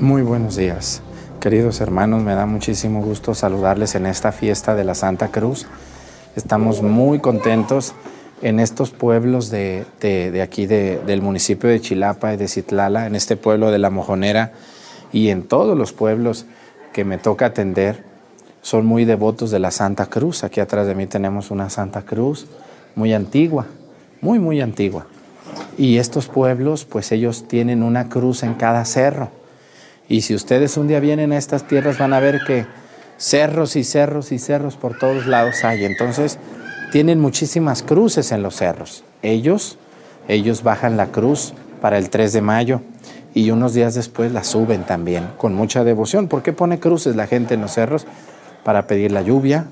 Muy buenos días, queridos hermanos. Me da muchísimo gusto saludarles en esta fiesta de la Santa Cruz. Estamos muy contentos en estos pueblos de, aquí del municipio de Chilapa y de Citlala, en este pueblo de La Mojonera y en todos los pueblos que me toca atender. Son muy devotos de la Santa Cruz. Aquí atrás de mí tenemos una Santa Cruz muy antigua, muy, muy antigua. Y estos pueblos, pues ellos tienen una cruz en cada cerro y si ustedes un día vienen a estas tierras van a ver que cerros y cerros y cerros por todos lados hay. Entonces tienen muchísimas cruces en los cerros. Ellos, ellos bajan la cruz para el 3 de mayo y unos días después la suben también con mucha devoción. ¿Por qué pone cruces la gente en los cerros? Para pedir la lluvia,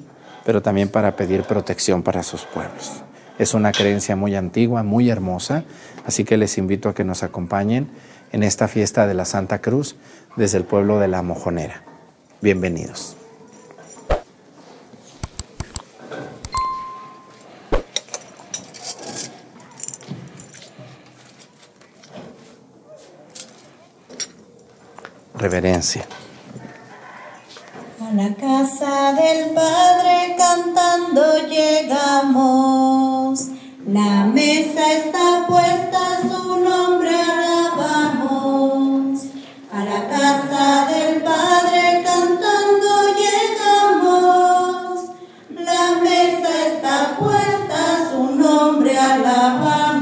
pero también para pedir protección para sus pueblos. Es una creencia muy antigua, muy hermosa, así que les invito a que nos acompañen en esta fiesta de la Santa Cruz desde el pueblo de La Mojonera. Bienvenidos. Reverencia. A la casa del Padre cantando llegamos. La mesa está puesta, su nombre alabamos. A la casa del Padre cantando llegamos. La mesa está puesta, su nombre alabamos.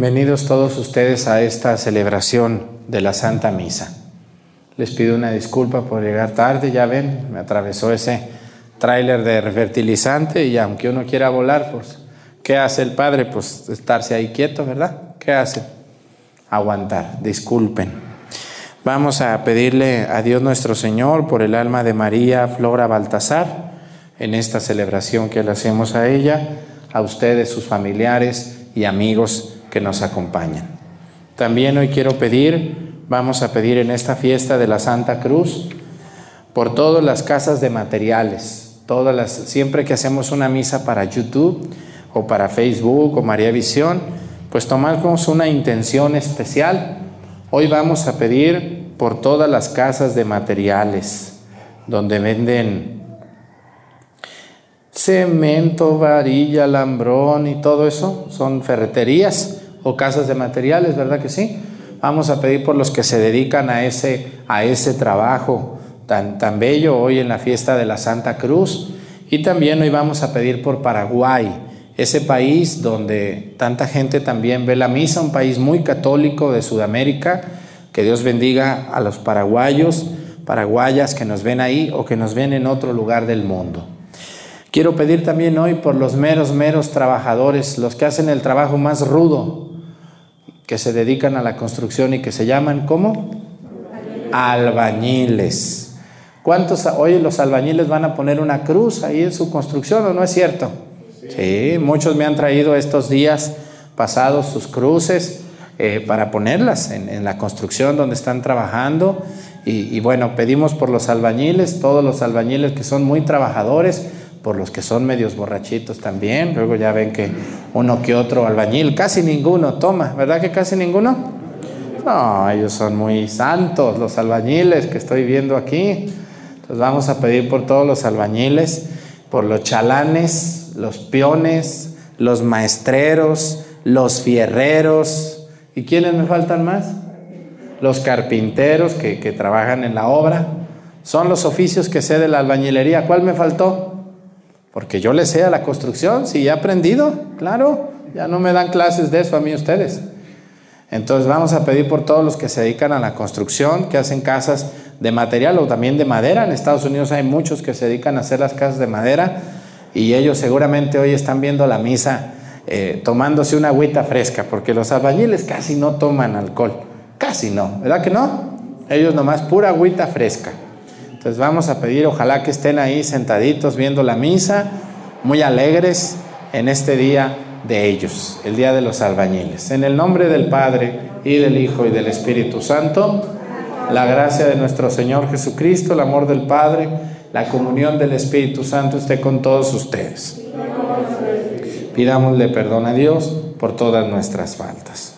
Bienvenidos todos ustedes a esta celebración de la Santa Misa. Les pido una disculpa por llegar tarde, ya ven, me atravesó ese tráiler de fertilizante y aunque uno quiera volar, pues, ¿qué hace el Padre? Pues estarse ahí quieto, ¿verdad? ¿Qué hace? Aguantar, disculpen. Vamos a pedirle a Dios nuestro Señor por el alma de María Flora Baltasar en esta celebración que le hacemos a ella, a ustedes, sus familiares y amigos que nos acompañan. También hoy quiero pedir, vamos a pedir en esta fiesta de la Santa Cruz, por todas las casas de materiales, todas las, siempre que hacemos una misa para YouTube o para Facebook o María Visión, pues tomamos una intención especial. Hoy vamos a pedir por todas las casas de materiales, donde venden cemento, varilla, lambrón y todo eso, son ferreterías o casas de materiales, ¿verdad que sí? Vamos a pedir por los que se dedican a ese, a ese trabajo tan, tan bello hoy en la fiesta de la Santa Cruz. Y también hoy vamos a pedir por Paraguay, ese país donde tanta gente también ve la misa, un país muy católico de Sudamérica. Que Dios bendiga a los paraguayos, paraguayas que nos ven ahí o que nos ven en otro lugar del mundo. Quiero pedir también hoy por los meros, meros trabajadores, los que hacen el trabajo más rudo, que se dedican a la construcción y que se llaman, ¿cómo? Albañiles. ¿Cuántos hoy los albañiles van a poner una cruz ahí en su construcción o no es cierto? Sí, muchos me han traído estos días pasados sus cruces eh, para ponerlas en, en, la construcción donde están trabajando. Y, y bueno, pedimos por los albañiles, todos los albañiles que son muy trabajadores, por los que son medios borrachitos también. Luego ya ven que uno que otro albañil, casi ninguno toma, ¿verdad que casi ninguno? No, ellos son muy santos, los albañiles que estoy viendo aquí. Entonces vamos a pedir por todos los albañiles por los chalanes, los peones, los maestreros, los fierreros. ¿Y quiénes me faltan más? Los carpinteros que, trabajan en la obra. Son los oficios que sé de la albañilería. ¿Cuál me faltó? Porque yo le sé a la construcción, sí, he aprendido, claro. Ya no me dan clases de eso a mí ustedes. Entonces vamos a pedir por todos los que se dedican a la construcción, que hacen casas de material o también de madera. En Estados Unidos hay muchos que se dedican a hacer las casas de madera y ellos seguramente hoy están viendo la misa eh, tomándose una agüita fresca, porque los albañiles casi no toman alcohol, casi no, ¿verdad que no? Ellos nomás pura agüita fresca. Entonces vamos a pedir, ojalá que estén ahí sentaditos viendo la misa, muy alegres en este día de ellos, el día de los albañiles. En el nombre del Padre y del Hijo y del Espíritu Santo, la gracia de nuestro Señor Jesucristo, el amor del Padre, la comunión del Espíritu Santo esté con todos ustedes. Pidámosle perdón a Dios por todas nuestras faltas.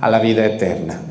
a la vida eterna.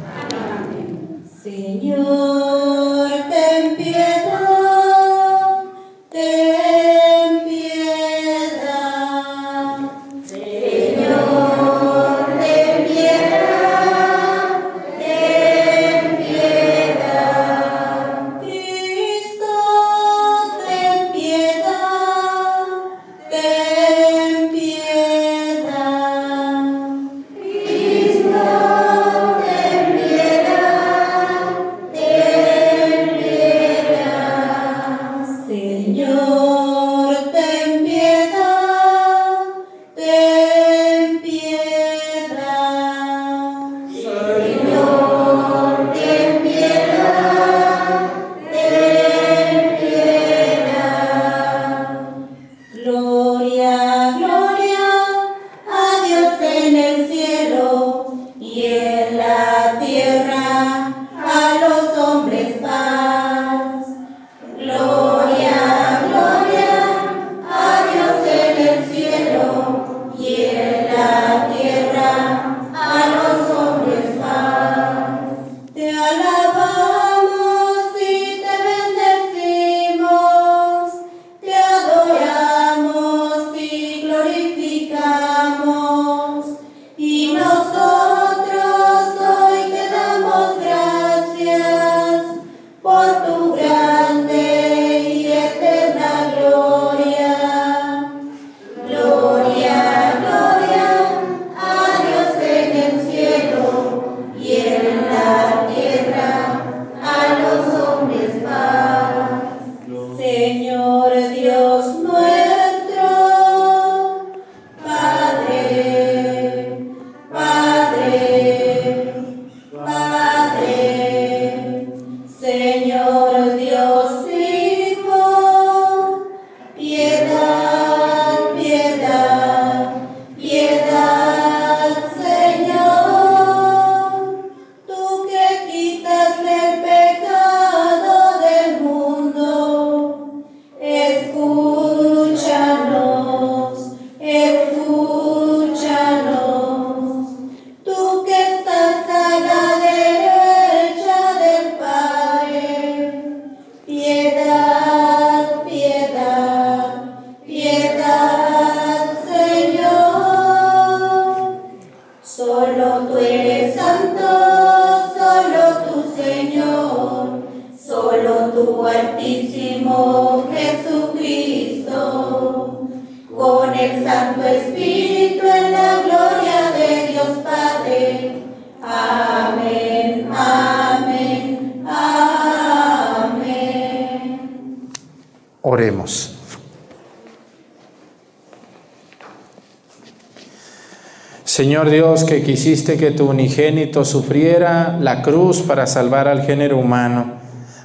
Señor Dios, que quisiste que tu unigénito sufriera la cruz para salvar al género humano,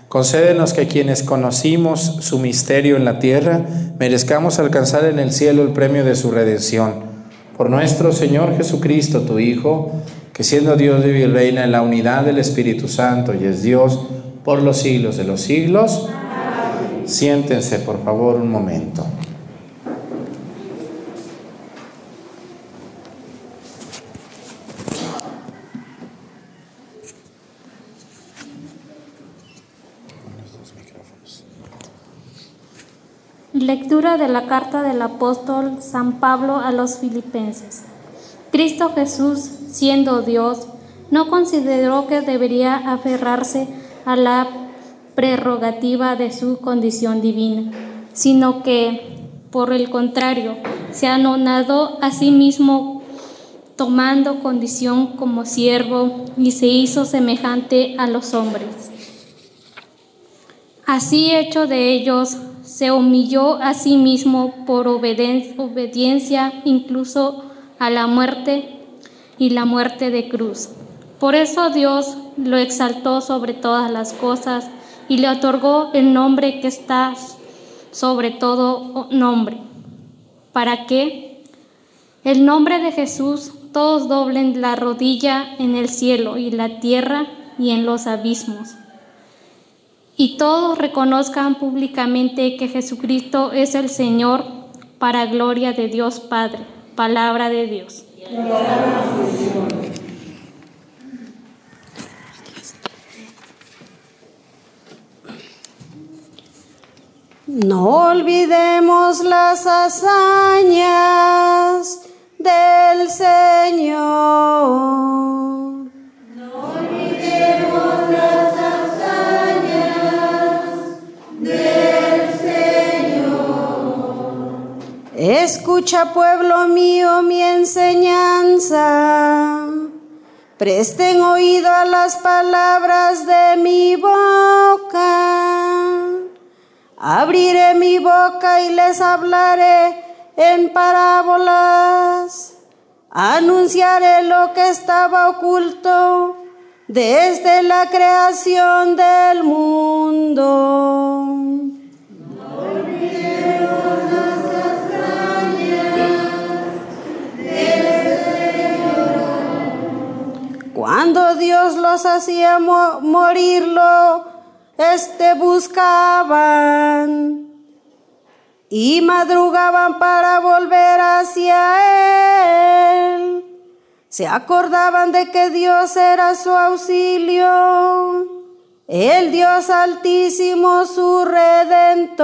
Concédenos que quienes conocimos su misterio en la tierra, merezcamos alcanzar en el cielo el premio de su redención. Por nuestro Señor Jesucristo, tu Hijo, que siendo Dios vive y reina en la unidad del Espíritu Santo y es Dios por los siglos de los siglos. Siéntense, por favor, un momento. Lectura de la carta del apóstol San Pablo a los filipenses. Cristo Jesús, siendo Dios, no consideró que debería aferrarse a la prerrogativa de su condición divina, sino que, por el contrario, se anonadó a sí mismo tomando condición como siervo y se hizo semejante a los hombres. Así hecho de ellos, se humilló a sí mismo por obediencia incluso a la muerte y la muerte de cruz. Por eso Dios lo exaltó sobre todas las cosas y le otorgó el nombre que está sobre todo nombre, para que el nombre de Jesús todos doblen la rodilla en el cielo y la tierra y en los abismos y todos reconozcan públicamente que Jesucristo es el Señor para gloria de Dios Padre. Palabra de Dios. No olvidemos las hazañas del Señor. Escucha, pueblo mío, mi enseñanza. Presten oído a las palabras de mi boca. Abriré mi boca y les hablaré en parábolas. Anunciaré lo que estaba oculto desde la creación del mundo. Dios los hacía morirlo, este buscaban y madrugaban para volver hacia Él. Se acordaban de que Dios era su auxilio, el Dios altísimo, su redentor.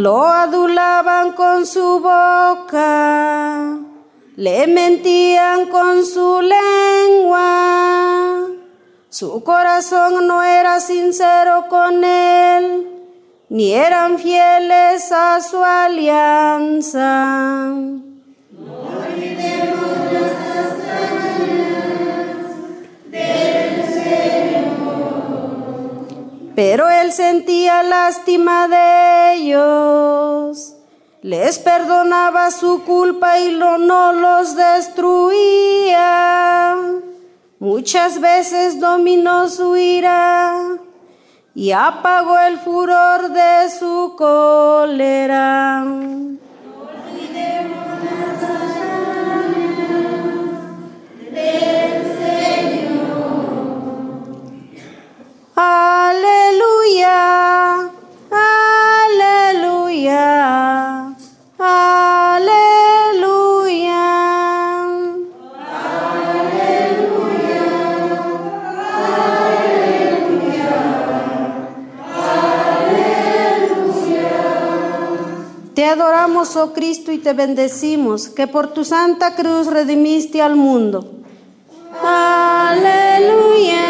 Lo adulaban con su boca, le mentían con su lengua. Su corazón no era sincero con él, ni eran fieles a su alianza. Pero él sentía lástima de ellos, les perdonaba su culpa y no los destruía. Muchas veces dominó su ira y apagó el furor de su cólera. Aleluya, aleluya, aleluya. Aleluya, aleluya, Te adoramos, oh Cristo, y te bendecimos, que por tu santa cruz redimiste al mundo. Aleluya.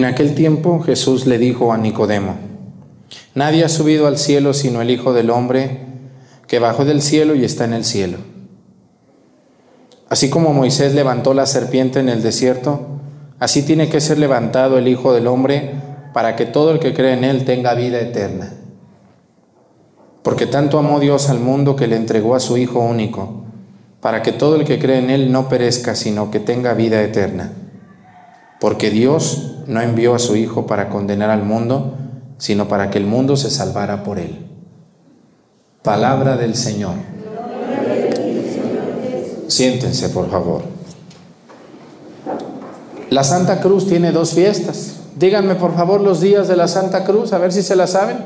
En aquel tiempo Jesús le dijo a Nicodemo, Nadie ha subido al cielo sino el Hijo del Hombre que bajó del cielo y está en el cielo. Así como Moisés levantó la serpiente en el desierto, así tiene que ser levantado el Hijo del Hombre para que todo el que cree en él tenga vida eterna. Porque tanto amó Dios al mundo que le entregó a su Hijo único, para que todo el que cree en él no perezca, sino que tenga vida eterna. Porque Dios no envió a su Hijo para condenar al mundo, sino para que el mundo se salvara por él. Palabra del Señor. Siéntense, por favor. La Santa Cruz tiene dos fiestas. Díganme, por favor, los días de la Santa Cruz, a ver si se la saben.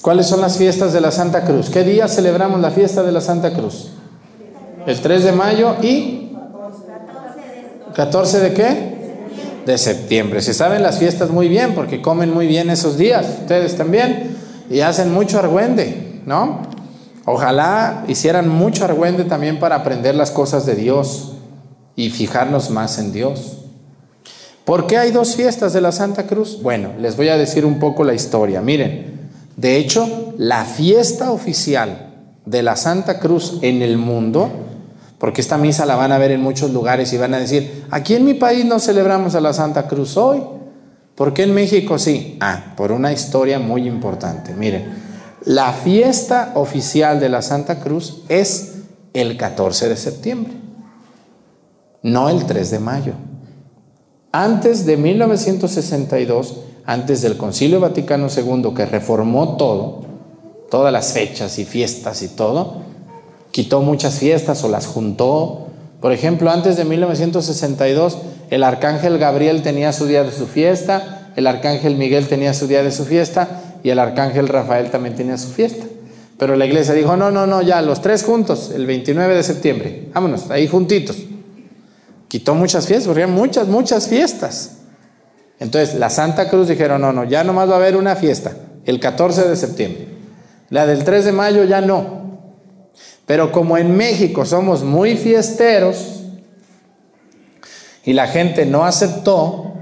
¿Cuáles son las fiestas de la Santa Cruz? ¿Qué día celebramos la fiesta de la Santa Cruz? El 3 de mayo y 14 de qué? De septiembre. Se saben las fiestas muy bien porque comen muy bien esos días, ustedes también, y hacen mucho argüende, ¿no? Ojalá hicieran mucho argüende también para aprender las cosas de Dios y fijarnos más en Dios. ¿Por qué hay dos fiestas de la Santa Cruz? Bueno, les voy a decir un poco la historia. Miren, de hecho, la fiesta oficial de la Santa Cruz en el mundo porque esta misa la van a ver en muchos lugares y van a decir, aquí en mi país no celebramos a la Santa Cruz hoy, ¿por qué en México sí? Ah, por una historia muy importante. Miren, la fiesta oficial de la Santa Cruz es el 14 de septiembre, no el 3 de mayo. Antes de 1962, antes del Concilio Vaticano II que reformó todo, todas las fechas y fiestas y todo, quitó muchas fiestas o las juntó. Por ejemplo, antes de 1962, el arcángel Gabriel tenía su día de su fiesta, el arcángel Miguel tenía su día de su fiesta y el arcángel Rafael también tenía su fiesta. Pero la iglesia dijo, no, no, no, ya, los tres juntos, el 29 de septiembre, vámonos, ahí juntitos. Quitó muchas fiestas, porque muchas, muchas fiestas. Entonces, la Santa Cruz dijeron, no, no, ya nomás va a haber una fiesta, el 14 de septiembre. La del 3 de mayo ya no, pero como en México somos muy fiesteros y la gente no aceptó,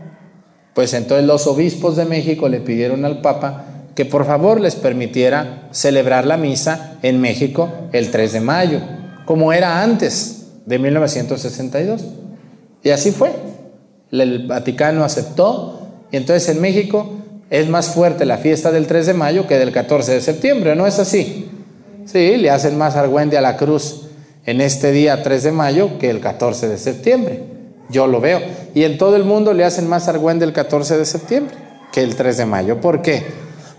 pues entonces los obispos de México le pidieron al Papa que por favor les permitiera celebrar la misa en México el 3 de mayo, como era antes de 1962. Y así fue. El Vaticano aceptó y entonces en México es más fuerte la fiesta del 3 de mayo que del 14 de septiembre, ¿no es así? Sí, le hacen más argüende a la cruz en este día 3 de mayo que el 14 de septiembre. Yo lo veo. Y en todo el mundo le hacen más argüende el 14 de septiembre que el 3 de mayo. ¿Por qué?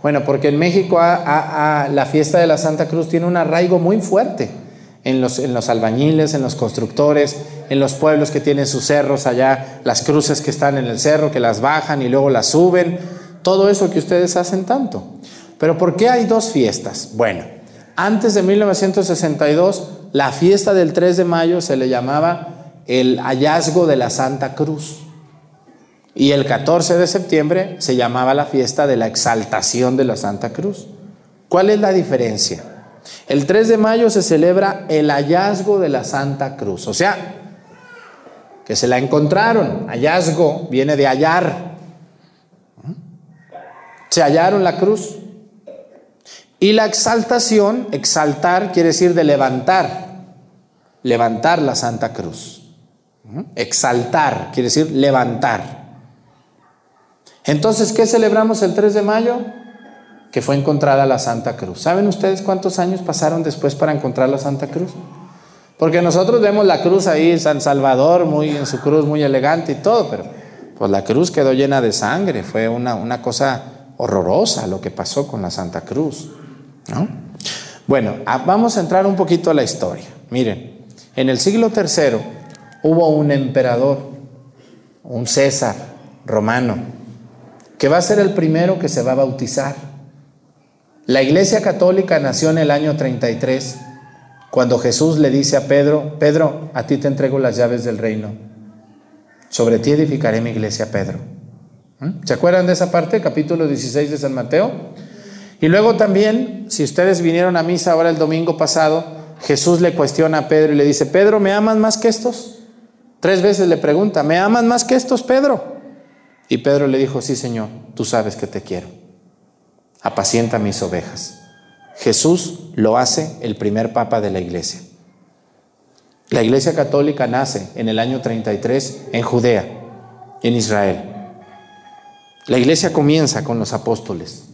Bueno, porque en México la fiesta de la Santa Cruz tiene un arraigo muy fuerte en los, en los albañiles, en los constructores, en los pueblos que tienen sus cerros allá, las cruces que están en el cerro, que las bajan y luego las suben, todo eso que ustedes hacen tanto. Pero ¿por qué hay dos fiestas? Bueno, antes de 1962, la fiesta del 3 de mayo se le llamaba el hallazgo de la Santa Cruz. Y el 14 de septiembre se llamaba la fiesta de la exaltación de la Santa Cruz. ¿Cuál es la diferencia? El 3 de mayo se celebra el hallazgo de la Santa Cruz, o sea, que se la encontraron. Hallazgo viene de hallar. Se hallaron la cruz. Y la exaltación, exaltar quiere decir de levantar, levantar la Santa Cruz. Exaltar quiere decir levantar. Entonces, ¿qué celebramos el 3 de mayo? Que fue encontrada la Santa Cruz. ¿Saben ustedes cuántos años pasaron después para encontrar la Santa Cruz? Porque nosotros vemos la cruz ahí, San Salvador, muy en su cruz, muy elegante y todo, pero pues la cruz quedó llena de sangre, fue una, una cosa horrorosa lo que pasó con la Santa Cruz. Bueno, vamos a entrar un poquito a la historia. Miren, en el siglo III hubo un emperador, un César romano, que va a ser el primero que se va a bautizar. La Iglesia Católica nació en el año 33, cuando Jesús le dice a Pedro, Pedro, a ti te entrego las llaves del reino. Sobre ti edificaré mi iglesia, Pedro. ¿Mm? ¿Se acuerdan de esa parte? Capítulo 16 de San Mateo. Y luego también, si ustedes vinieron a misa ahora el domingo pasado, Jesús le cuestiona a Pedro y le dice, Pedro, ¿me amas más que estos? Tres veces le pregunta, ¿me amas más que estos, Pedro? Y Pedro le dijo, sí, Señor, tú sabes que te quiero. Apacienta mis ovejas. Jesús lo hace el primer papa de la iglesia. La iglesia católica nace en el año 33 en Judea, en Israel. La iglesia comienza con los apóstoles,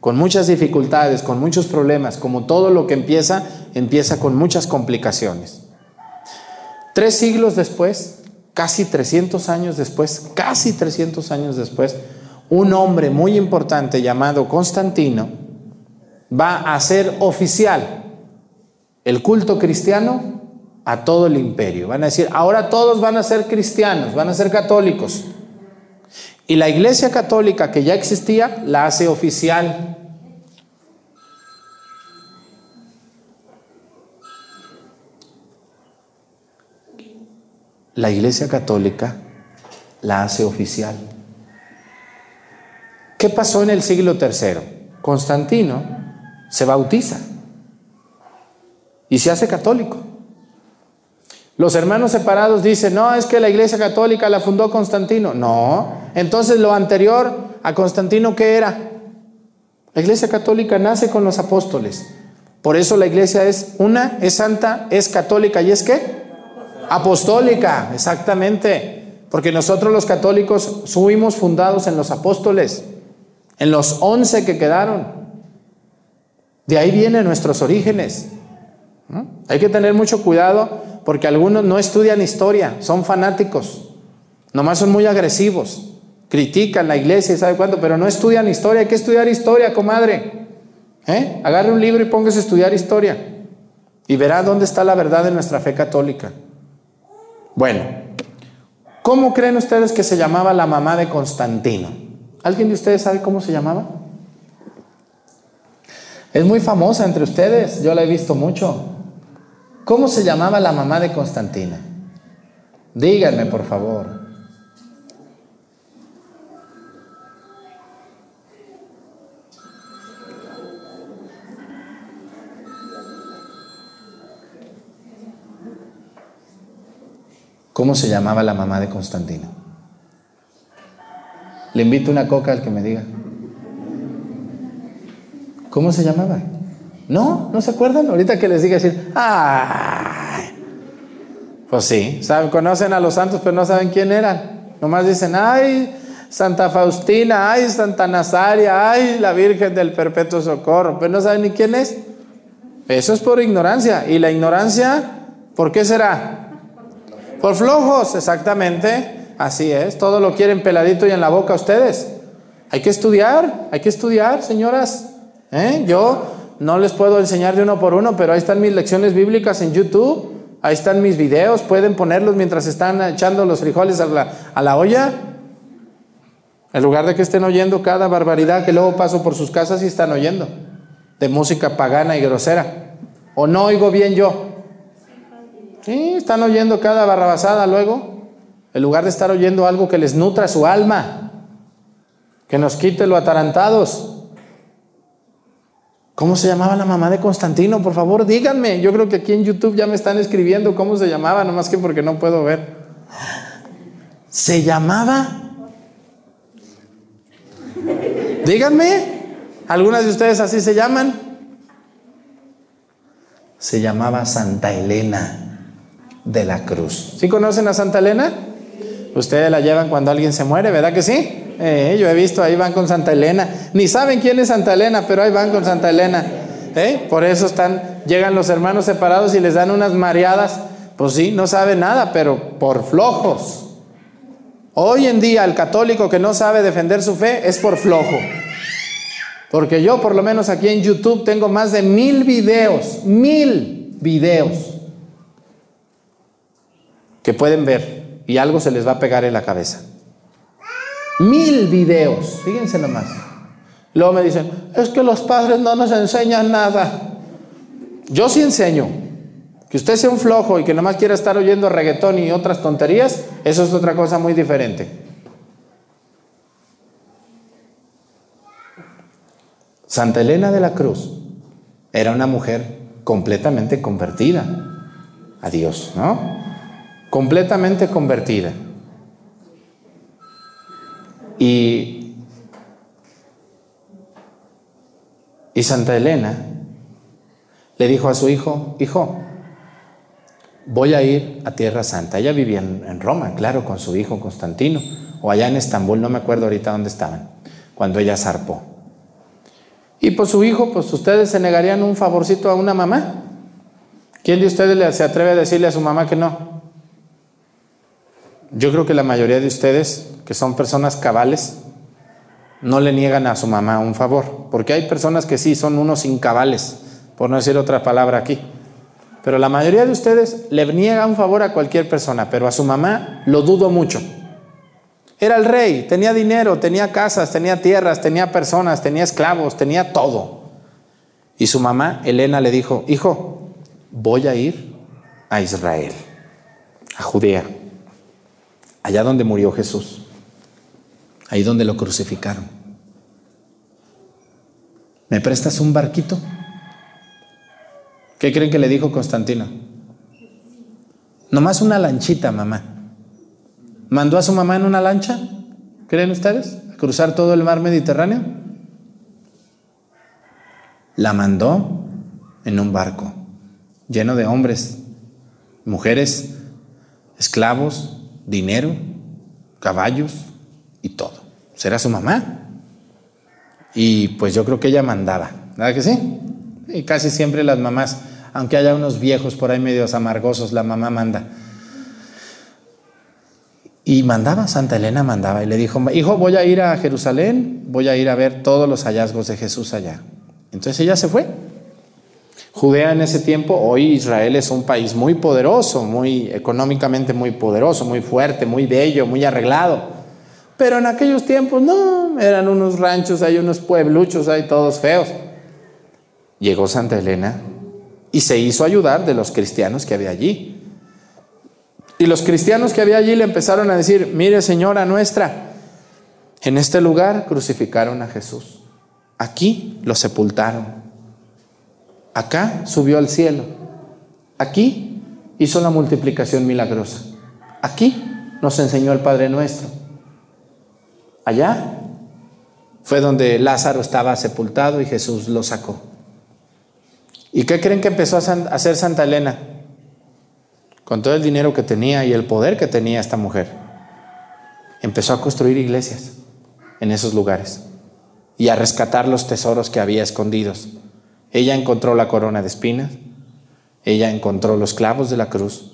con muchas dificultades, con muchos problemas, como todo lo que empieza, empieza con muchas complicaciones. Tres siglos después, casi 300 años después, casi 300 años después, un hombre muy importante llamado Constantino va a hacer oficial el culto cristiano a todo el imperio. Van a decir, ahora todos van a ser cristianos, van a ser católicos. Y la iglesia católica que ya existía la hace oficial. La iglesia católica la hace oficial. ¿Qué pasó en el siglo III? Constantino se bautiza y se hace católico. Los hermanos separados dicen, no, es que la iglesia católica la fundó Constantino. No, entonces lo anterior a Constantino, ¿qué era? La iglesia católica nace con los apóstoles. Por eso la iglesia es una, es santa, es católica y es qué? Apostólica, exactamente. Porque nosotros los católicos fuimos fundados en los apóstoles, en los once que quedaron. De ahí vienen nuestros orígenes. Hay que tener mucho cuidado porque algunos no estudian historia, son fanáticos, nomás son muy agresivos, critican la iglesia y sabe cuánto, pero no estudian historia, hay que estudiar historia, comadre. ¿Eh? Agarre un libro y póngase a estudiar historia y verá dónde está la verdad de nuestra fe católica. Bueno, ¿cómo creen ustedes que se llamaba la mamá de Constantino? ¿Alguien de ustedes sabe cómo se llamaba? Es muy famosa entre ustedes, yo la he visto mucho. ¿Cómo se llamaba la mamá de Constantina? Díganme, por favor. ¿Cómo se llamaba la mamá de Constantino? Le invito una coca al que me diga. ¿Cómo se llamaba? No, ¿no se acuerdan? Ahorita que les diga decir, ¡ay! Pues sí, saben, conocen a los santos, pero no saben quién eran. Nomás dicen, ¡ay! Santa Faustina, ¡ay! Santa Nazaria, ¡ay! La Virgen del Perpetuo Socorro, pero no saben ni quién es. Eso es por ignorancia. ¿Y la ignorancia, por qué será? Por flojos, exactamente. Así es. Todo lo quieren peladito y en la boca ustedes. Hay que estudiar, hay que estudiar, señoras. ¿Eh? Yo no les puedo enseñar de uno por uno, pero ahí están mis lecciones bíblicas en YouTube. Ahí están mis videos, pueden ponerlos mientras están echando los frijoles a la, olla. En lugar de que estén oyendo cada barbaridad que luego paso por sus casas y están oyendo, de música pagana y grosera. ¿O no oigo bien yo? Sí, están oyendo cada barrabasada luego, en lugar de estar oyendo algo que les nutra su alma, que nos quite lo atarantados. ¿Cómo se llamaba la mamá de Constantino? Por favor, díganme. Yo creo que aquí en YouTube ya me están escribiendo cómo se llamaba, nomás que porque no puedo ver. ¿Se llamaba? Díganme. ¿Algunas de ustedes así se llaman? Se llamaba Santa Elena de la Cruz. ¿Sí conocen a Santa Elena? Ustedes la llevan cuando alguien se muere, ¿verdad que sí? Eh, yo he visto, ahí van con Santa Elena. Ni saben quién es Santa Elena, pero ahí van con Santa Elena. ¿Eh? Por eso están, llegan los hermanos separados y les dan unas mareadas. Pues sí, no sabe nada, pero por flojos. Hoy en día el católico que no sabe defender su fe es por flojo. Porque yo por lo menos aquí en YouTube tengo más de mil videos, mil videos que pueden ver y algo se les va a pegar en la cabeza. Mil videos, fíjense nomás. Luego me dicen, es que los padres no nos enseñan nada. Yo sí enseño. Que usted sea un flojo y que nomás quiera estar oyendo reggaetón y otras tonterías, eso es otra cosa muy diferente. Santa Elena de la Cruz era una mujer completamente convertida a Dios, ¿no? Completamente convertida. Y, y Santa Elena le dijo a su hijo, hijo, voy a ir a Tierra Santa. Ella vivía en, en, Roma, claro, con su hijo Constantino, o allá en Estambul, no me acuerdo ahorita dónde estaban, cuando ella zarpó. Y pues su hijo, pues ustedes se negarían un favorcito a una mamá. ¿Quién de ustedes se atreve a decirle a su mamá que no? Yo creo que la mayoría de ustedes, que son personas cabales, no le niegan a su mamá un favor, porque hay personas que sí son unos incabales, por no decir otra palabra aquí. Pero la mayoría de ustedes le niega un favor a cualquier persona, pero a su mamá lo dudo mucho. Era el rey, tenía dinero, tenía casas, tenía tierras, tenía personas, tenía esclavos, tenía todo. Y su mamá, Elena, le dijo, hijo, voy a ir a Israel, a Judea, allá donde murió Jesús, ahí donde lo crucificaron. ¿Me prestas un barquito? ¿Qué creen que le dijo Constantino? Nomás una lanchita, mamá. ¿Mandó a su mamá en una lancha? ¿Creen ustedes? ¿A cruzar todo el mar Mediterráneo? La mandó en un barco lleno de hombres, mujeres, esclavos, dinero, caballos y todo. Será su mamá. Y pues yo creo que ella mandaba, ¿verdad que sí? Y casi siempre las mamás, aunque haya unos viejos por ahí medios amargosos, la mamá manda. Y mandaba, Santa Elena mandaba y le dijo, hijo, voy a ir a Jerusalén, voy a ir a ver todos los hallazgos de Jesús allá. Entonces ella se fue. Judea en ese tiempo, hoy Israel es un país muy poderoso, muy económicamente muy poderoso, muy fuerte, muy bello, muy arreglado. Pero en aquellos tiempos no, eran unos ranchos, hay unos puebluchos, hay todos feos. Llegó Santa Elena y se hizo ayudar de los cristianos que había allí. Y los cristianos que había allí le empezaron a decir, mire señora nuestra, en este lugar crucificaron a Jesús. Aquí lo sepultaron. Acá subió al cielo. Aquí hizo la multiplicación milagrosa. Aquí nos enseñó el Padre nuestro. Allá fue donde Lázaro estaba sepultado y Jesús lo sacó. ¿Y qué creen que empezó a hacer Santa Elena? con todo el dinero que tenía y el poder que tenía esta mujer, empezó a construir iglesias en esos lugares y a rescatar los tesoros que había escondidos. Ella encontró la corona de espinas, ella encontró los clavos de la cruz,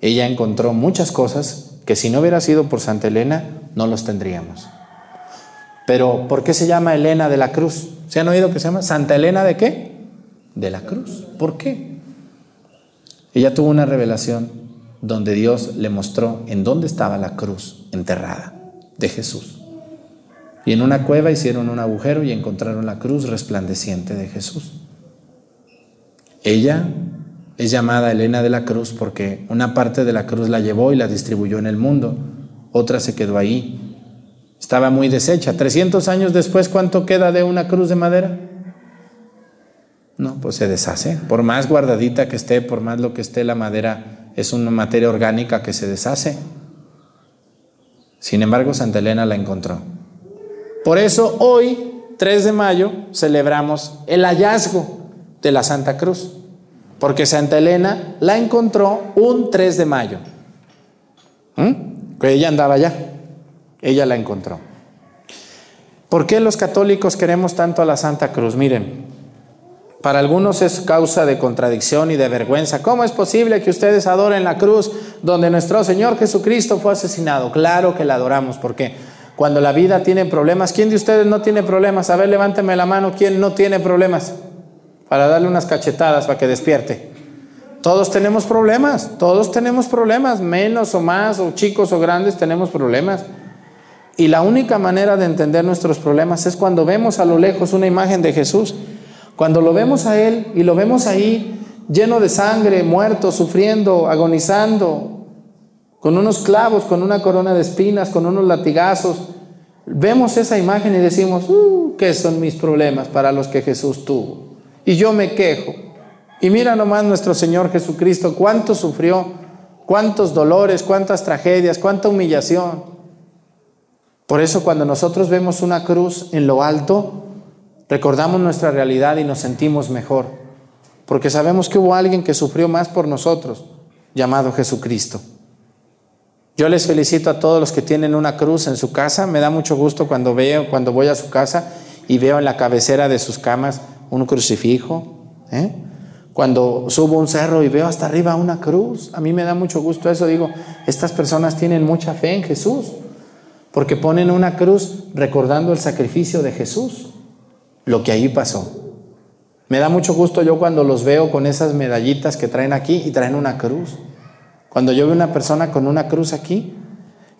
ella encontró muchas cosas que si no hubiera sido por Santa Elena, no los tendríamos. Pero, ¿por qué se llama Elena de la Cruz? ¿Se han oído que se llama Santa Elena de qué? De la Cruz. ¿Por qué? Ella tuvo una revelación donde Dios le mostró en dónde estaba la cruz enterrada de Jesús. Y en una cueva hicieron un agujero y encontraron la cruz resplandeciente de Jesús. Ella es llamada Elena de la Cruz porque una parte de la cruz la llevó y la distribuyó en el mundo, otra se quedó ahí. Estaba muy deshecha. 300 años después, ¿cuánto queda de una cruz de madera? No, pues se deshace. Por más guardadita que esté, por más lo que esté, la madera es una materia orgánica que se deshace. Sin embargo, Santa Elena la encontró. Por eso hoy, 3 de mayo, celebramos el hallazgo de la Santa Cruz. Porque Santa Elena la encontró un 3 de mayo. ¿Mm? Que ella andaba allá. Ella la encontró. ¿Por qué los católicos queremos tanto a la Santa Cruz? Miren, para algunos es causa de contradicción y de vergüenza. ¿Cómo es posible que ustedes adoren la cruz donde nuestro Señor Jesucristo fue asesinado? Claro que la adoramos, porque cuando la vida tiene problemas, ¿quién de ustedes no tiene problemas? A ver, levánteme la mano, ¿quién no tiene problemas? Para darle unas cachetadas para que despierte. Todos tenemos problemas, todos tenemos problemas, menos o más, o chicos o grandes tenemos problemas. Y la única manera de entender nuestros problemas es cuando vemos a lo lejos una imagen de Jesús. Cuando lo vemos a Él y lo vemos ahí lleno de sangre, muerto, sufriendo, agonizando, con unos clavos, con una corona de espinas, con unos latigazos, vemos esa imagen y decimos, uh, ¿qué son mis problemas para los que Jesús tuvo? Y yo me quejo. Y mira nomás nuestro Señor Jesucristo, cuánto sufrió, cuántos dolores, cuántas tragedias, cuánta humillación. Por eso cuando nosotros vemos una cruz en lo alto, recordamos nuestra realidad y nos sentimos mejor, porque sabemos que hubo alguien que sufrió más por nosotros, llamado Jesucristo. Yo les felicito a todos los que tienen una cruz en su casa. Me da mucho gusto cuando veo, cuando voy a su casa y veo en la cabecera de sus camas un crucifijo. ¿eh? Cuando subo un cerro y veo hasta arriba una cruz, a mí me da mucho gusto eso. Digo, estas personas tienen mucha fe en Jesús, porque ponen una cruz recordando el sacrificio de Jesús, lo que ahí pasó. Me da mucho gusto yo cuando los veo con esas medallitas que traen aquí y traen una cruz. Cuando yo veo una persona con una cruz aquí,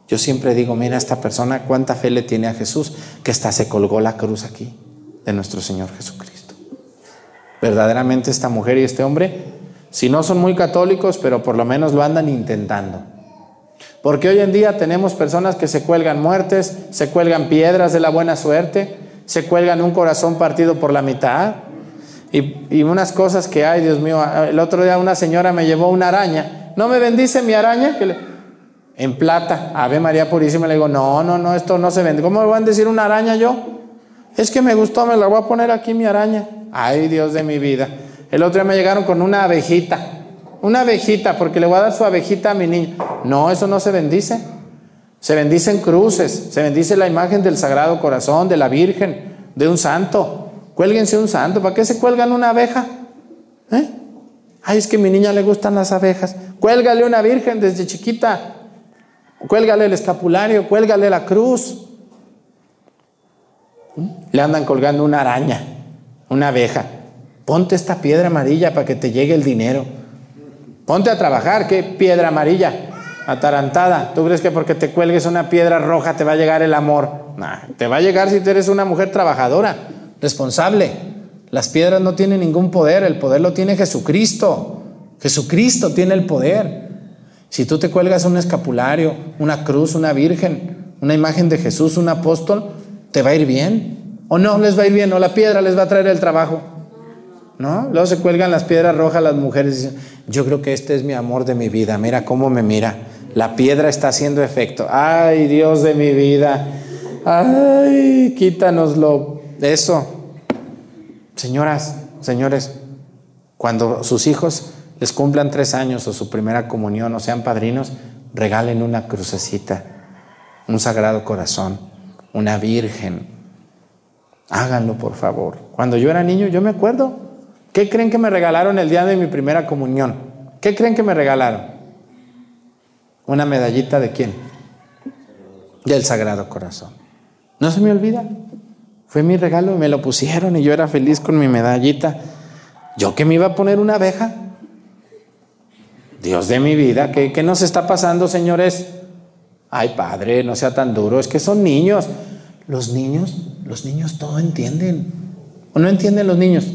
yo siempre digo, mira, esta persona cuánta fe le tiene a Jesús, que hasta se colgó la cruz aquí de nuestro Señor Jesucristo. Verdaderamente esta mujer y este hombre, si no son muy católicos, pero por lo menos lo andan intentando. Porque hoy en día tenemos personas que se cuelgan muertes, se cuelgan piedras de la buena suerte, se cuelgan un corazón partido por la mitad y, y unas cosas que hay, Dios mío. El otro día una señora me llevó una araña. ¿No me bendice mi araña? En plata, Ave María Purísima. Le digo, no, no, no, esto no se vende. ¿Cómo me van a decir una araña yo? Es que me gustó, me la voy a poner aquí mi araña. Ay, Dios de mi vida. El otro día me llegaron con una abejita. Una abejita, porque le voy a dar su abejita a mi niño. No, eso no se bendice. Se bendicen cruces, se bendice la imagen del Sagrado Corazón, de la Virgen, de un santo. Cuélguense un santo. ¿Para qué se cuelgan una abeja? ¿Eh? Ay, es que a mi niña le gustan las abejas. Cuélgale una virgen desde chiquita. Cuélgale el escapulario, cuélgale la cruz. Le andan colgando una araña, una abeja. Ponte esta piedra amarilla para que te llegue el dinero. Ponte a trabajar, ¿qué piedra amarilla? Atarantada. ¿Tú crees que porque te cuelgues una piedra roja te va a llegar el amor? Nah, te va a llegar si eres una mujer trabajadora, responsable. Las piedras no tienen ningún poder, el poder lo tiene Jesucristo. Jesucristo tiene el poder. Si tú te cuelgas un escapulario, una cruz, una virgen, una imagen de Jesús, un apóstol, ¿te va a ir bien? ¿O no les va a ir bien? ¿O la piedra les va a traer el trabajo? ¿No? Luego se cuelgan las piedras rojas las mujeres y dicen, yo creo que este es mi amor de mi vida, mira cómo me mira. La piedra está haciendo efecto. Ay, Dios de mi vida. Ay, quítanoslo. Eso. Señoras, señores, cuando sus hijos les cumplan tres años o su primera comunión o sean padrinos, regalen una crucecita, un sagrado corazón, una virgen. Háganlo, por favor. Cuando yo era niño, yo me acuerdo. ¿Qué creen que me regalaron el día de mi primera comunión? ¿Qué creen que me regalaron? Una medallita de quién? Del Sagrado Corazón. No se me olvida. Fue mi regalo y me lo pusieron y yo era feliz con mi medallita. ¿Yo que me iba a poner una abeja? Dios de mi vida, ¿qué, qué nos está pasando, señores? Ay, padre, no sea tan duro, es que son niños. Los niños, los niños todo entienden. ¿O no entienden los niños?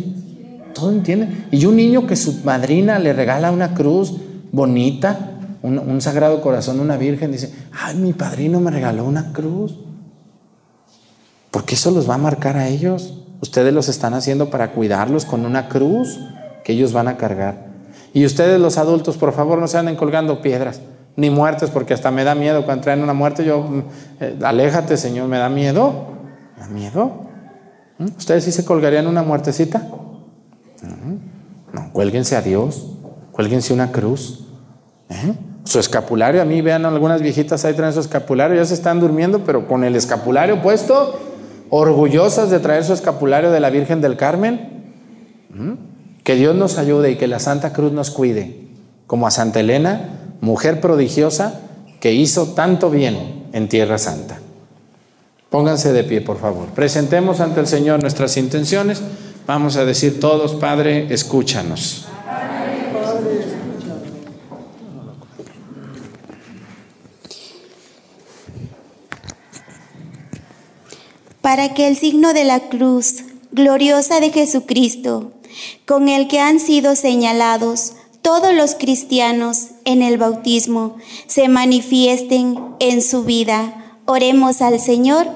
Todo entienden. Y un niño que su madrina le regala una cruz bonita, un, un sagrado corazón, una virgen, dice, ay, mi padrino me regaló una cruz. Porque eso los va a marcar a ellos. Ustedes los están haciendo para cuidarlos con una cruz que ellos van a cargar. Y ustedes los adultos, por favor, no se anden colgando piedras, ni muertes, porque hasta me da miedo cuando traen una muerte. Yo, eh, aléjate, Señor, me da miedo. ¿Me da miedo? ¿Mm? ¿Ustedes sí se colgarían una muertecita? No, cuélguense a Dios, cuélguense una cruz. ¿Eh? Su escapulario, a mí vean algunas viejitas ahí traen su escapulario, ya se están durmiendo, pero con el escapulario puesto, orgullosas de traer su escapulario de la Virgen del Carmen. ¿Mm? Que Dios nos ayude y que la Santa Cruz nos cuide, como a Santa Elena, mujer prodigiosa que hizo tanto bien en Tierra Santa. Pónganse de pie, por favor. Presentemos ante el Señor nuestras intenciones. Vamos a decir todos, Padre, escúchanos. para que el signo de la cruz gloriosa de Jesucristo, con el que han sido señalados todos los cristianos en el bautismo, se manifiesten en su vida. Oremos al Señor.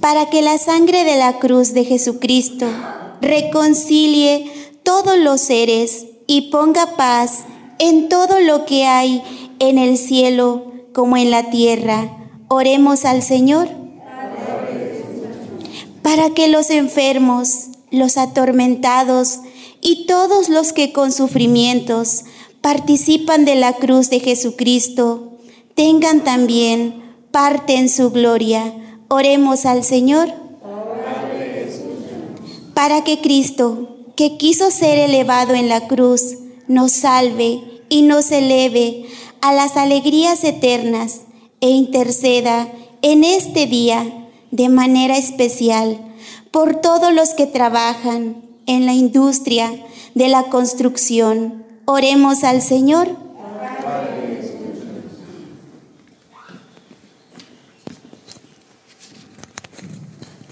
Para que la sangre de la cruz de Jesucristo reconcilie todos los seres y ponga paz en todo lo que hay en el cielo como en la tierra. Oremos al Señor. Para que los enfermos, los atormentados y todos los que con sufrimientos participan de la cruz de Jesucristo tengan también parte en su gloria. Oremos al Señor. Para que Cristo, que quiso ser elevado en la cruz, nos salve y nos eleve a las alegrías eternas e interceda en este día de manera especial por todos los que trabajan en la industria de la construcción. Oremos al Señor.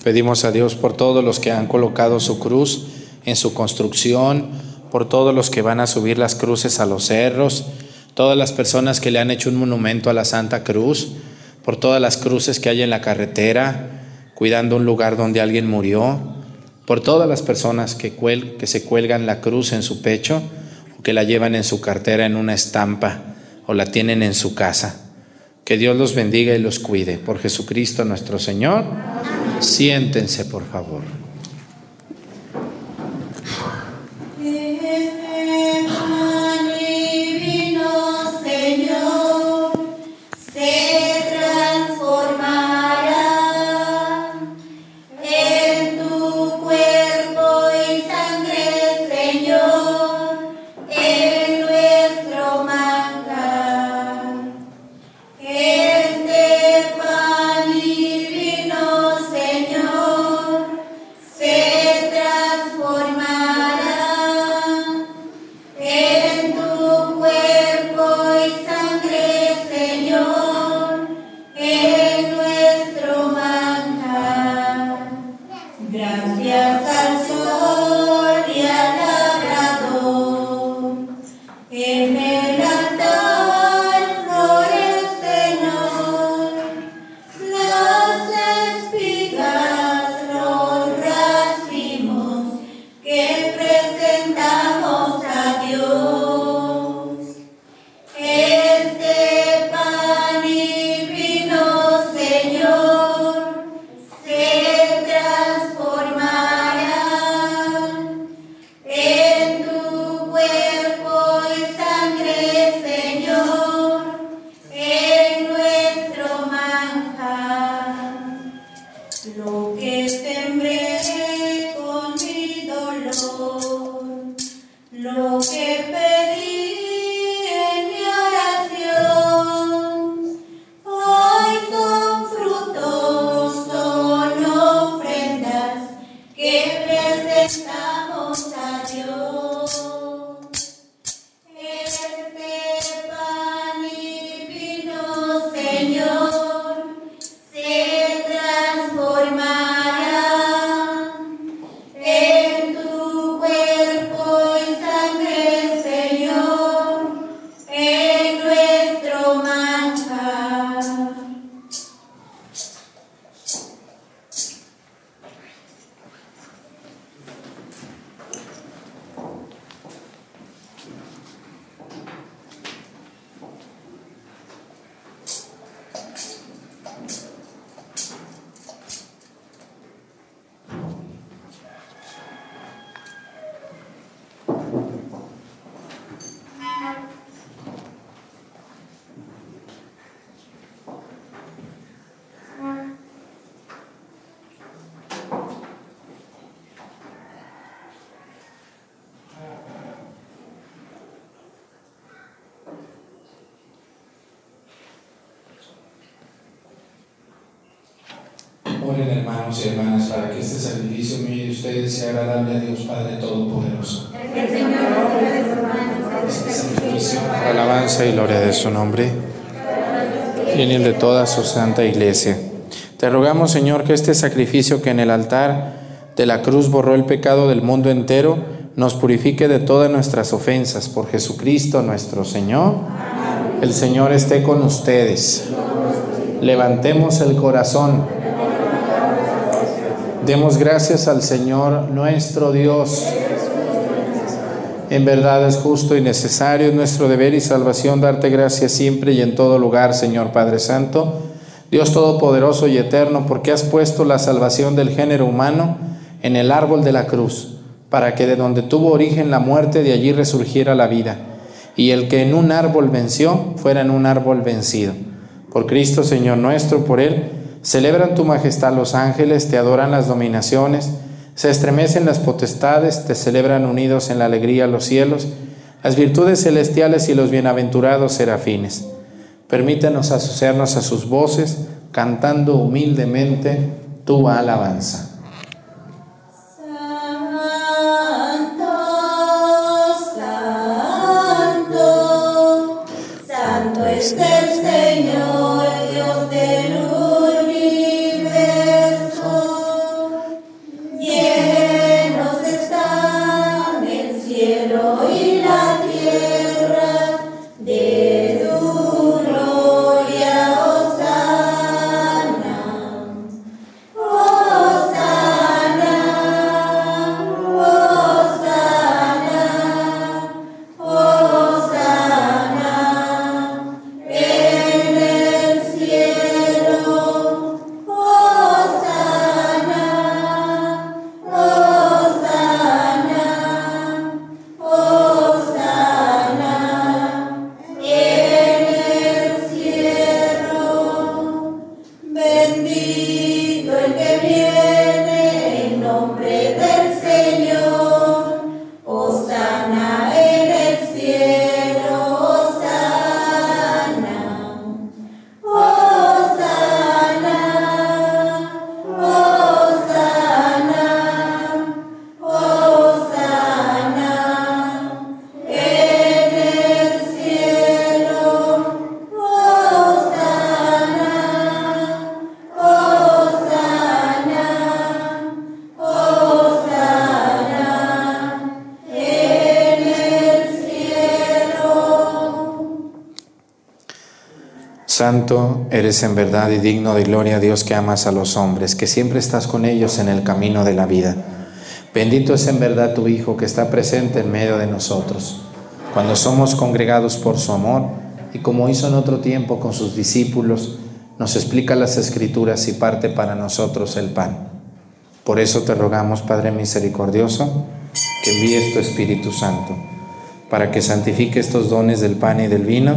Pedimos a Dios por todos los que han colocado su cruz en su construcción, por todos los que van a subir las cruces a los cerros, todas las personas que le han hecho un monumento a la Santa Cruz, por todas las cruces que hay en la carretera, cuidando un lugar donde alguien murió, por todas las personas que, que se cuelgan la cruz en su pecho o que la llevan en su cartera en una estampa o la tienen en su casa. Que Dios los bendiga y los cuide. Por Jesucristo nuestro Señor. Siéntense, por favor. Oren hermanos y hermanas para que este sacrificio mío de ustedes sea agradable a Dios Padre Todopoderoso. Este sacrificio para alabanza y gloria de su nombre y en el de toda su santa iglesia. Te rogamos, Señor, que este sacrificio que en el altar de la cruz borró el pecado del mundo entero, nos purifique de todas nuestras ofensas. Por Jesucristo nuestro Señor. El Señor esté con ustedes. Levantemos el corazón. Demos gracias al Señor nuestro Dios. En verdad es justo y necesario, es nuestro deber y salvación darte gracias siempre y en todo lugar, Señor Padre Santo, Dios Todopoderoso y Eterno, porque has puesto la salvación del género humano en el árbol de la cruz, para que de donde tuvo origen la muerte, de allí resurgiera la vida, y el que en un árbol venció, fuera en un árbol vencido. Por Cristo, Señor nuestro, por Él, celebran tu majestad los ángeles, te adoran las dominaciones, se estremecen las potestades, te celebran unidos en la alegría los cielos, las virtudes celestiales y los bienaventurados serafines. Permítenos asociarnos a sus voces, cantando humildemente tu alabanza. En verdad y digno de gloria, Dios que amas a los hombres, que siempre estás con ellos en el camino de la vida. Bendito es en verdad tu Hijo que está presente en medio de nosotros, cuando somos congregados por su amor y como hizo en otro tiempo con sus discípulos, nos explica las escrituras y parte para nosotros el pan. Por eso te rogamos, Padre misericordioso, que envíes tu Espíritu Santo, para que santifique estos dones del pan y del vino,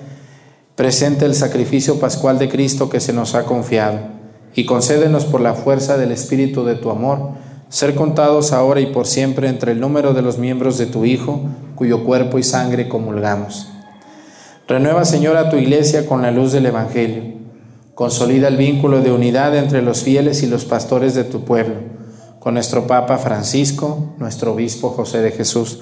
presente el sacrificio pascual de Cristo que se nos ha confiado y concédenos por la fuerza del Espíritu de tu amor, ser contados ahora y por siempre entre el número de los miembros de tu Hijo, cuyo cuerpo y sangre comulgamos. Renueva, Señor, a tu iglesia con la luz del Evangelio. Consolida el vínculo de unidad entre los fieles y los pastores de tu pueblo, con nuestro Papa Francisco, nuestro Obispo José de Jesús,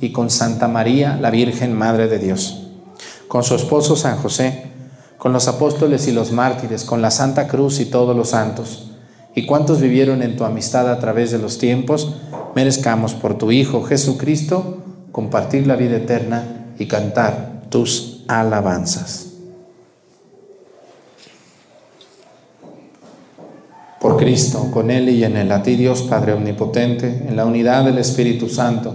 y con Santa María, la Virgen Madre de Dios, con su esposo San José, con los apóstoles y los mártires, con la Santa Cruz y todos los santos y cuantos vivieron en tu amistad a través de los tiempos, merezcamos por tu Hijo Jesucristo compartir la vida eterna y cantar tus alabanzas. Por Cristo, con Él y en Él, a ti Dios Padre Omnipotente, en la unidad del Espíritu Santo,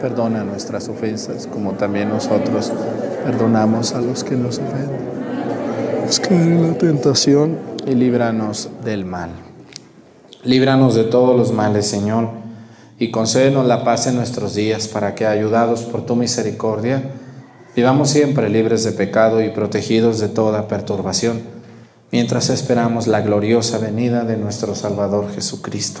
Perdona nuestras ofensas como también nosotros perdonamos a los que nos ofenden. Es caer en la tentación y líbranos del mal. Líbranos de todos los males, Señor, y concédenos la paz en nuestros días para que, ayudados por tu misericordia, vivamos siempre libres de pecado y protegidos de toda perturbación, mientras esperamos la gloriosa venida de nuestro Salvador Jesucristo.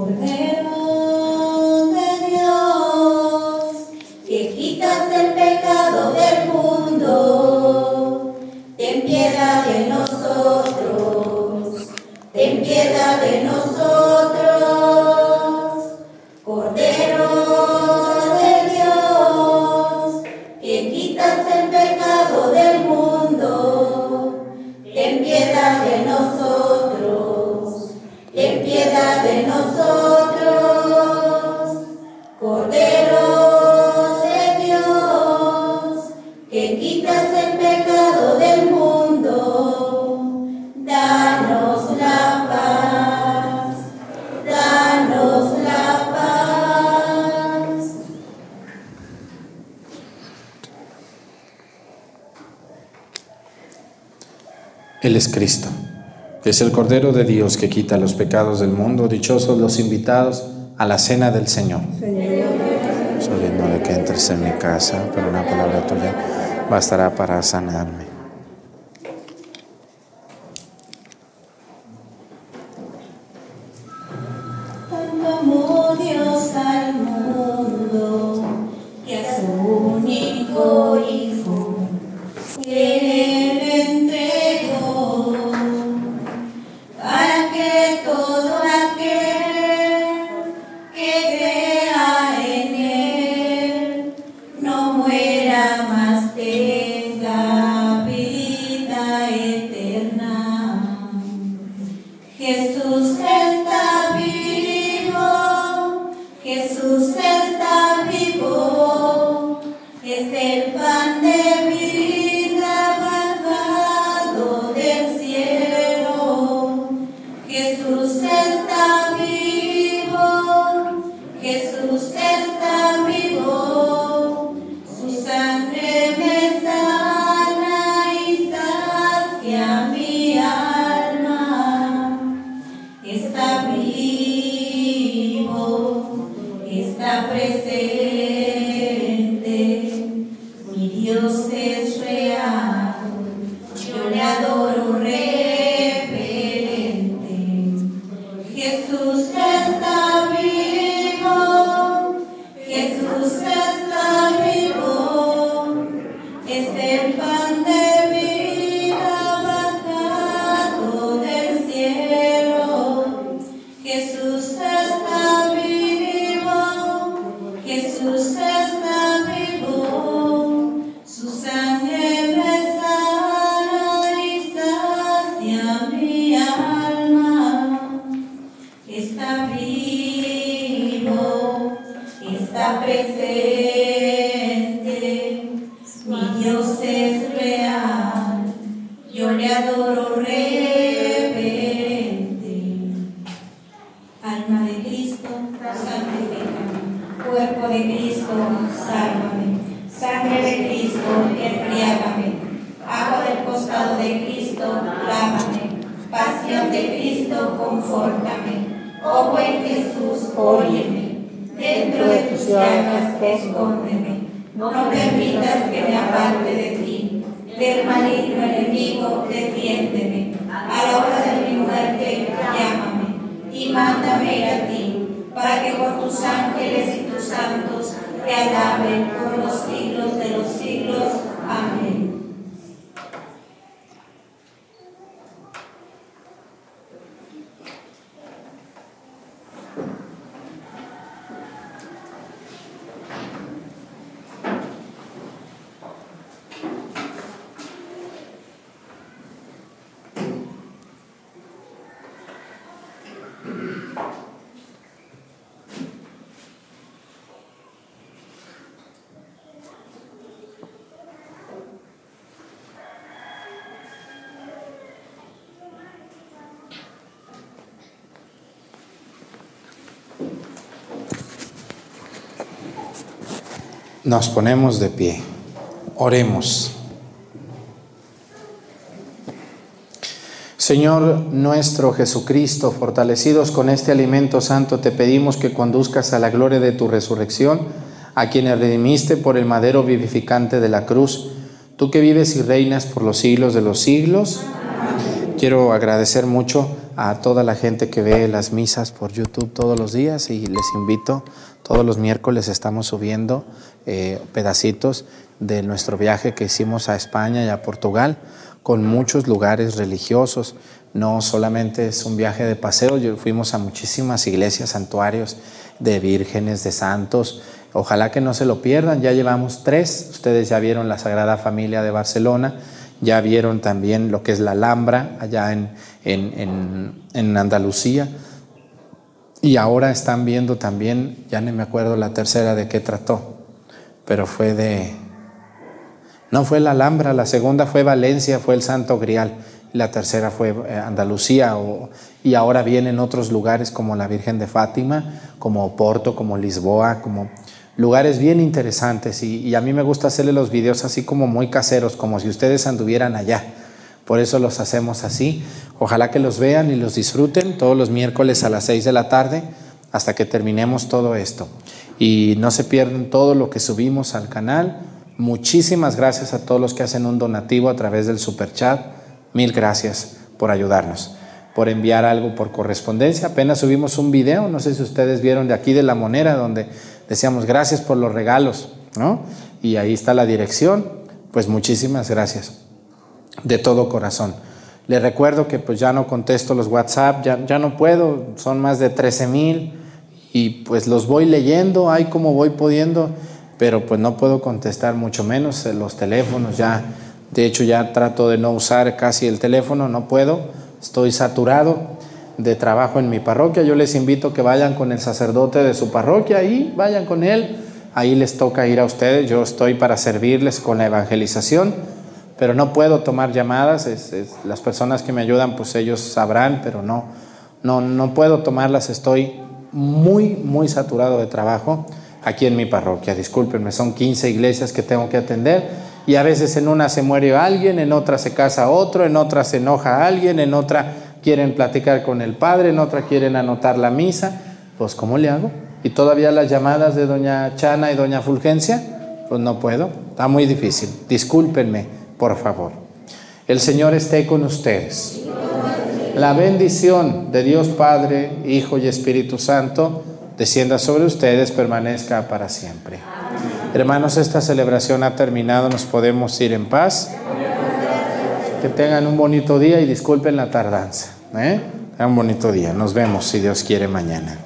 Cordero Él es Cristo, que es el Cordero de Dios que quita los pecados del mundo. Dichosos los invitados a la cena del Señor. Sabiendo de que entres en mi casa, pero una palabra tuya bastará para sanarme. Deus ter Nos ponemos de pie. Oremos. Señor nuestro Jesucristo, fortalecidos con este alimento santo, te pedimos que conduzcas a la gloria de tu resurrección a quienes redimiste por el madero vivificante de la cruz, tú que vives y reinas por los siglos de los siglos. Quiero agradecer mucho a toda la gente que ve las misas por YouTube todos los días y les invito, todos los miércoles estamos subiendo eh, pedacitos de nuestro viaje que hicimos a España y a Portugal con muchos lugares religiosos. No solamente es un viaje de paseo, fuimos a muchísimas iglesias, santuarios de vírgenes, de santos. Ojalá que no se lo pierdan, ya llevamos tres. Ustedes ya vieron la Sagrada Familia de Barcelona, ya vieron también lo que es la Alhambra allá en, en- en- en Andalucía. Y ahora están viendo también, ya no me acuerdo la tercera de qué trató, pero fue de, no fue la Alhambra, la segunda fue Valencia, fue el Santo Grial, la tercera fue eh, Andalucía, y ahora vienen otros lugares como la Virgen de Fátima, como Oporto, como Lisboa, como lugares bien interesantes, y, y a mí me gusta hacerle los videos así como muy caseros, como si ustedes anduvieran allá. Por eso los hacemos así. Ojalá que los vean y los disfruten todos los miércoles a las 6 de la tarde hasta que terminemos todo esto. Y no se pierdan todo lo que subimos al canal. Muchísimas gracias a todos los que hacen un donativo a través del super chat. Mil gracias por ayudarnos, por enviar algo por correspondencia. Apenas subimos un video, no sé si ustedes vieron de aquí de la monera, donde decíamos gracias por los regalos, ¿no? Y ahí está la dirección. Pues muchísimas gracias de todo corazón. Les recuerdo que pues ya no contesto los WhatsApp, ya, ya no puedo, son más de 13 mil y pues los voy leyendo, ahí como voy pudiendo, pero pues no puedo contestar mucho menos eh, los teléfonos, ya, de hecho ya trato de no usar casi el teléfono, no puedo, estoy saturado de trabajo en mi parroquia, yo les invito que vayan con el sacerdote de su parroquia y vayan con él, ahí les toca ir a ustedes, yo estoy para servirles con la evangelización pero no puedo tomar llamadas. es- las personas que me ayudan, pues ellos sabrán, pero no, no, no puedo tomarlas. Estoy muy, muy saturado de trabajo aquí en mi parroquia. Discúlpenme, son 15 iglesias que tengo que atender y a veces en una se muere alguien, en otra se casa otro, en otra se enoja alguien, en otra quieren platicar con el padre, en otra quieren anotar la misa. Pues, ¿cómo le hago? Y todavía las llamadas de doña Chana y doña Fulgencia, pues no puedo. Está muy difícil. Discúlpenme por favor. El Señor esté con ustedes. La bendición de Dios Padre, Hijo y Espíritu Santo descienda sobre ustedes, permanezca para siempre. Hermanos, esta celebración ha terminado, nos podemos ir en paz. Que tengan un bonito día y disculpen la tardanza. ¿eh? Un bonito día. Nos vemos, si Dios quiere, mañana.